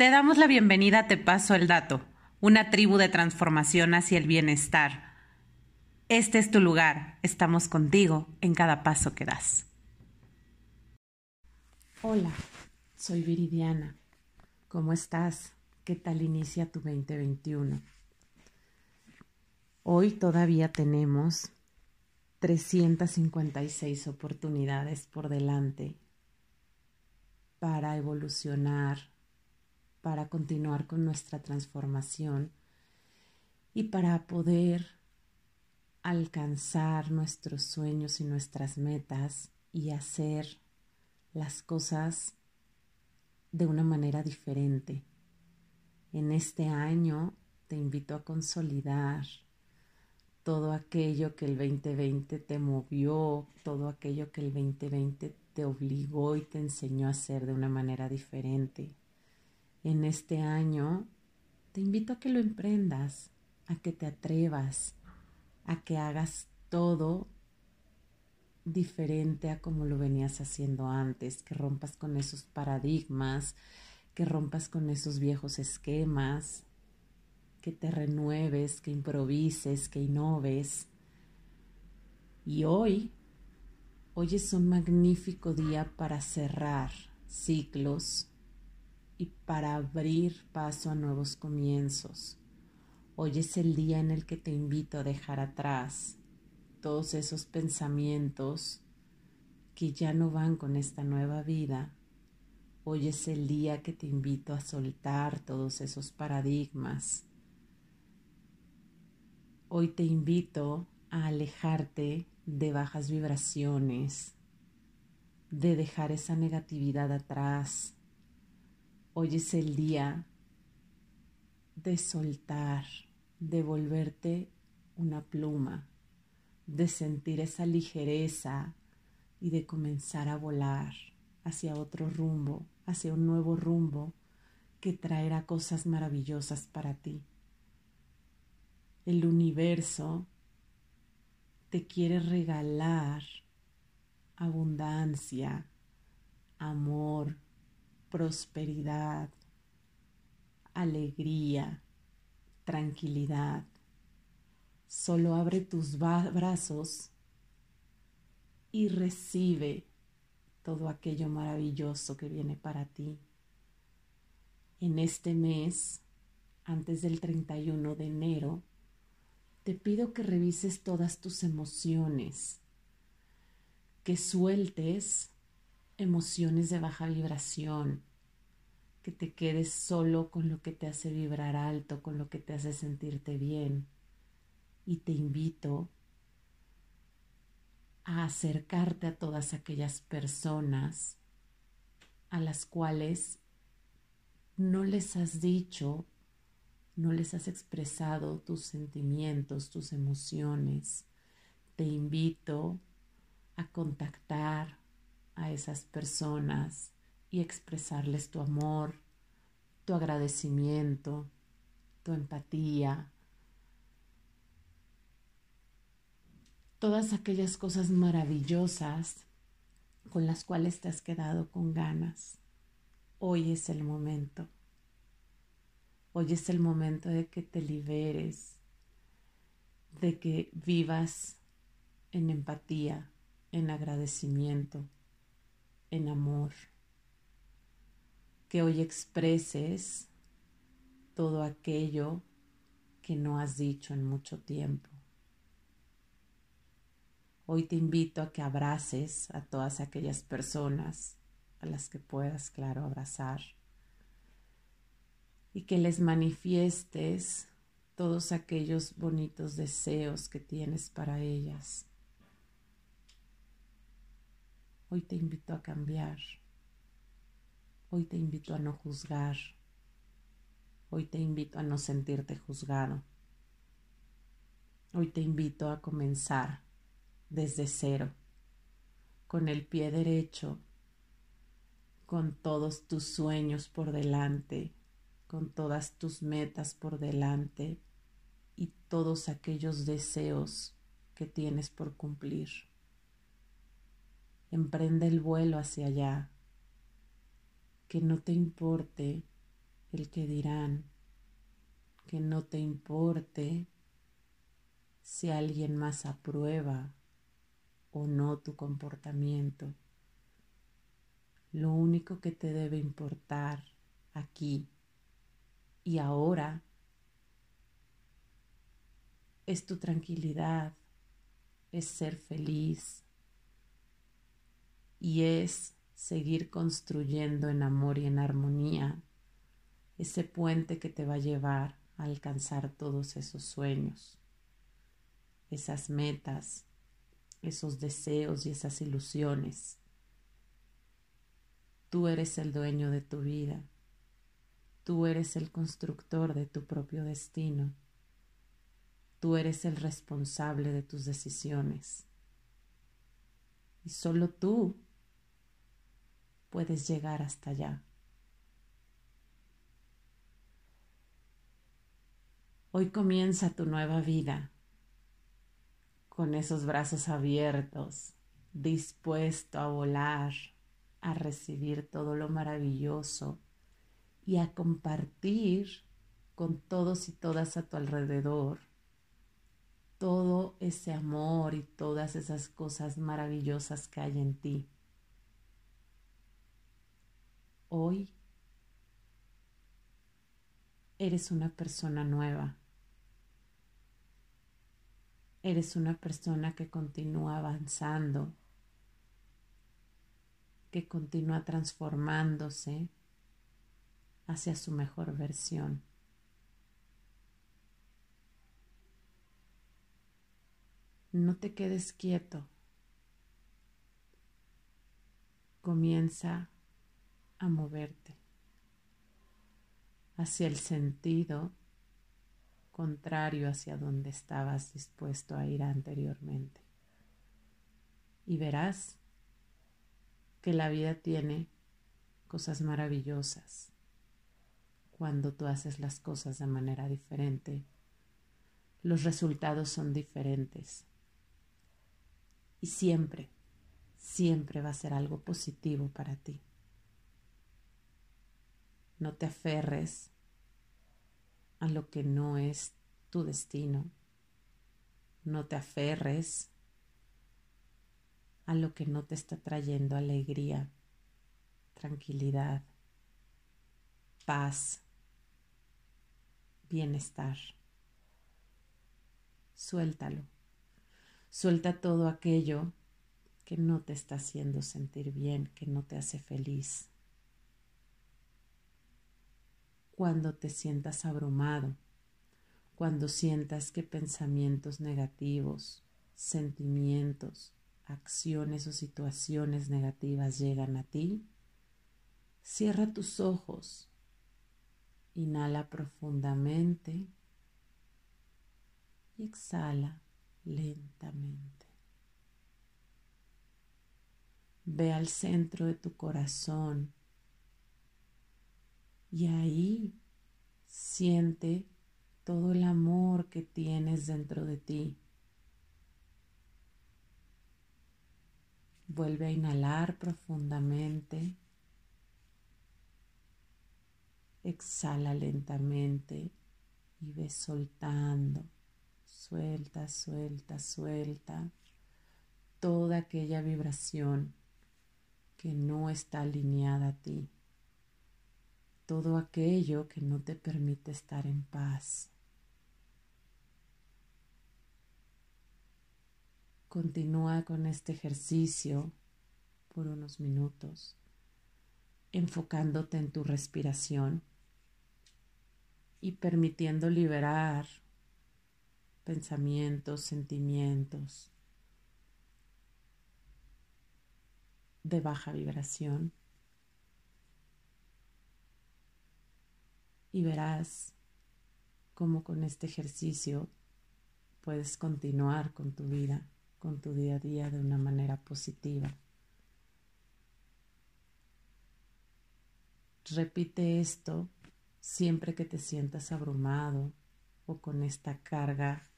Te damos la bienvenida Te Paso el Dato, una tribu de transformación hacia el bienestar. Este es tu lugar, estamos contigo en cada paso que das. Hola, soy Viridiana. ¿Cómo estás? ¿Qué tal inicia tu 2021? Hoy todavía tenemos 356 oportunidades por delante para evolucionar, para continuar con nuestra transformación y para poder alcanzar nuestros sueños y nuestras metas y hacer las cosas de una manera diferente. En este año te invito a consolidar todo aquello que el 2020 te movió, todo aquello que el 2020 te obligó y te enseñó a hacer de una manera diferente en este año, te invito a que lo emprendas, a que te atrevas, a que hagas todo diferente a como lo venías haciendo antes, que rompas con esos paradigmas, que rompas con esos viejos esquemas, que te renueves, que improvises, que innoves. Y hoy, hoy es un magnífico día para cerrar ciclos, y para abrir paso a nuevos comienzos. Hoy es el día en el que te invito a dejar atrás todos esos pensamientos que ya no van con esta nueva vida. Hoy es el día que te invito a soltar todos esos paradigmas. Hoy te invito a alejarte de bajas vibraciones, de dejar esa negatividad atrás, Hoy es el día de soltar, de volverte una pluma, de sentir esa ligereza y de comenzar a volar hacia otro rumbo, hacia un nuevo rumbo que traerá cosas maravillosas para ti. El universo te quiere regalar abundancia, amor, prosperidad, alegría, tranquilidad. Solo abre tus brazos y recibe todo aquello maravilloso que viene para ti. En este mes, antes del 31 de enero, te pido que revises todas tus emociones, que sueltes emociones de baja vibración, que te quedes solo con lo que te hace vibrar alto, con lo que te hace sentirte bien. Y te invito a acercarte a todas aquellas personas a las cuales no les has dicho, no les has expresado tus sentimientos, tus emociones. Te invito a contactar a esas personas y expresarles tu amor, tu agradecimiento, tu empatía, todas aquellas cosas maravillosas con las cuales te has quedado con ganas. Hoy es el momento. Hoy es el momento de que te liberes, de que vivas en empatía, en agradecimiento en amor. Que hoy expreses todo aquello que no has dicho en mucho tiempo. Hoy te invito a que abraces a todas aquellas personas a las que puedas, claro, abrazar y que les manifiestes todos aquellos bonitos deseos que tienes para ellas. Hoy te invito a cambiar. Hoy te invito a no juzgar. Hoy te invito a no sentirte juzgado. Hoy te invito a comenzar desde cero, con el pie derecho, con todos tus sueños por delante, con todas tus metas por delante y todos aquellos deseos que tienes por cumplir emprende el vuelo hacia allá, que no te importe el que dirán, que no te importe si alguien más aprueba o no tu comportamiento. Lo único que te debe importar aquí y ahora es tu tranquilidad, es ser feliz y es seguir construyendo en amor y en armonía ese puente que te va a llevar a alcanzar todos esos sueños, esas metas, esos deseos y esas ilusiones. Tú eres el dueño de tu vida. Tú eres el constructor de tu propio destino. Tú eres el responsable de tus decisiones. Y solo tú puedes llegar hasta allá. Hoy comienza tu nueva vida con esos brazos abiertos, dispuesto a volar, a recibir todo lo maravilloso y a compartir con todos y todas a tu alrededor todo ese amor y todas esas cosas maravillosas que hay en ti. Hoy eres una persona nueva. Eres una persona que continúa avanzando, que continúa transformándose hacia su mejor versión. No te quedes quieto. Comienza a moverte hacia el sentido contrario hacia donde estabas dispuesto a ir anteriormente. Y verás que la vida tiene cosas maravillosas cuando tú haces las cosas de manera diferente. Los resultados son diferentes y siempre, siempre va a ser algo positivo para ti. No te aferres a lo que no es tu destino. No te aferres a lo que no te está trayendo alegría, tranquilidad, paz, bienestar. Suéltalo. Suelta todo aquello que no te está haciendo sentir bien, que no te hace feliz. Cuando te sientas abrumado, cuando sientas que pensamientos negativos, sentimientos, acciones o situaciones negativas llegan a ti, cierra tus ojos, inhala profundamente y exhala lentamente. Ve al centro de tu corazón y ahí siente todo el amor que tienes dentro de ti. Vuelve a inhalar profundamente. Exhala lentamente y ve soltando Suelta, suelta, suelta toda aquella vibración que no está alineada a ti. Todo aquello que no te permite estar en paz. Continúa con este ejercicio por unos minutos, enfocándote en tu respiración y permitiendo liberar pensamientos, sentimientos de baja vibración. Y verás cómo con este ejercicio puedes continuar con tu vida, con tu día a día de una manera positiva. Repite esto siempre que te sientas abrumado o con esta carga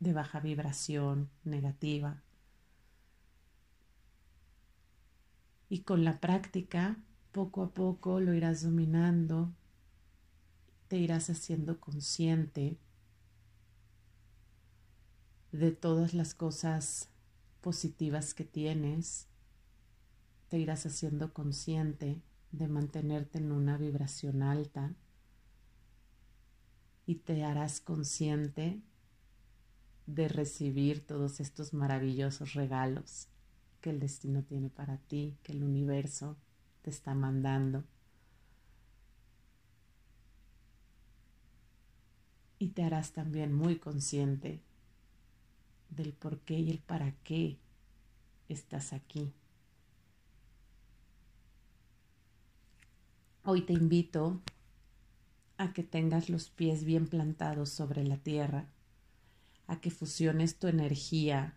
de baja vibración negativa. Y con la práctica poco a poco lo irás dominando, te irás haciendo consciente de todas las cosas positivas que tienes, te irás haciendo consciente de mantenerte en una vibración alta y te harás consciente de recibir todos estos maravillosos regalos que el destino tiene para ti, que el universo te está mandando. Y te harás también muy consciente del por qué y el para qué estás aquí. Hoy te invito a que tengas los pies bien plantados sobre la tierra, a que fusiones tu energía,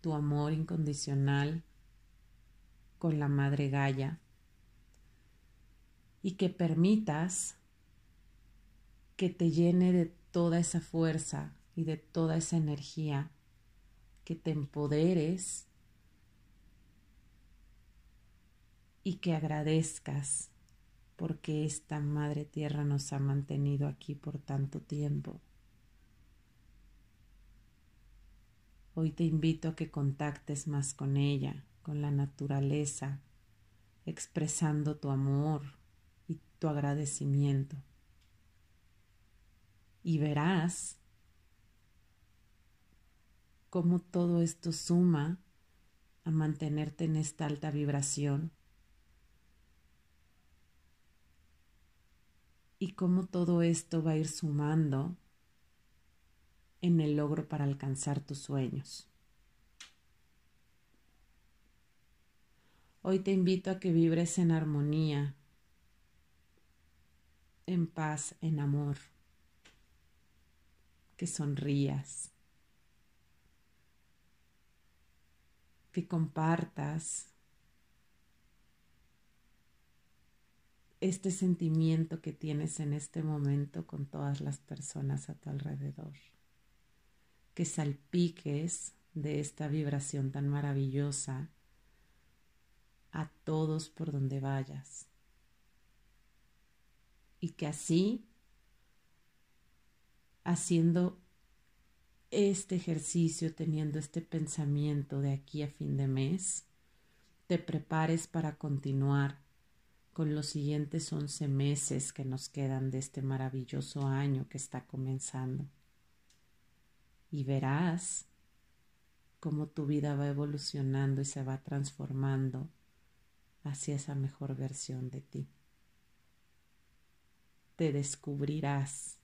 tu amor incondicional con la Madre Gaia y que permitas que te llene de toda esa fuerza y de toda esa energía, que te empoderes y que agradezcas porque esta Madre Tierra nos ha mantenido aquí por tanto tiempo. Hoy te invito a que contactes más con ella, con la naturaleza, expresando tu amor y tu agradecimiento. Y verás cómo todo esto suma a mantenerte en esta alta vibración y cómo todo esto va a ir sumando en el logro para alcanzar tus sueños. Hoy te invito a que vibres en armonía, en paz, en amor, que sonrías, que compartas este sentimiento que tienes en este momento con todas las personas a tu alrededor. Que salpiques de esta vibración tan maravillosa a todos por donde vayas. Y que así, haciendo este ejercicio, teniendo este pensamiento de aquí a fin de mes, te prepares para continuar con los siguientes once meses que nos quedan de este maravilloso año que está comenzando. Y verás cómo tu vida va evolucionando y se va transformando hacia esa mejor versión de ti. Te descubrirás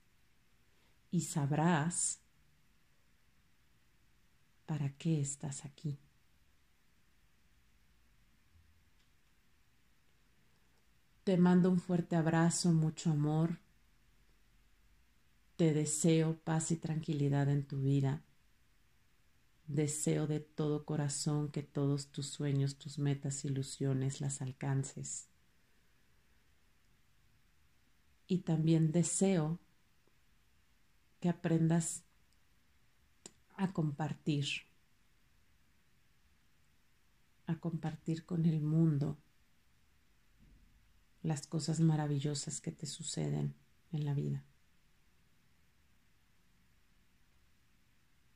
y sabrás para qué estás aquí. Te mando un fuerte abrazo, mucho amor. Te deseo paz y tranquilidad en tu vida. Deseo de todo corazón que todos tus sueños, tus metas, ilusiones las alcances. Y también deseo que aprendas a compartir, a compartir con el mundo las cosas maravillosas que te suceden en la vida.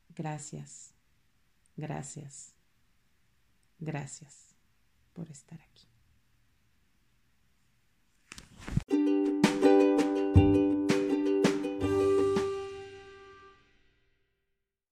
Gracias, gracias, gracias por estar aquí.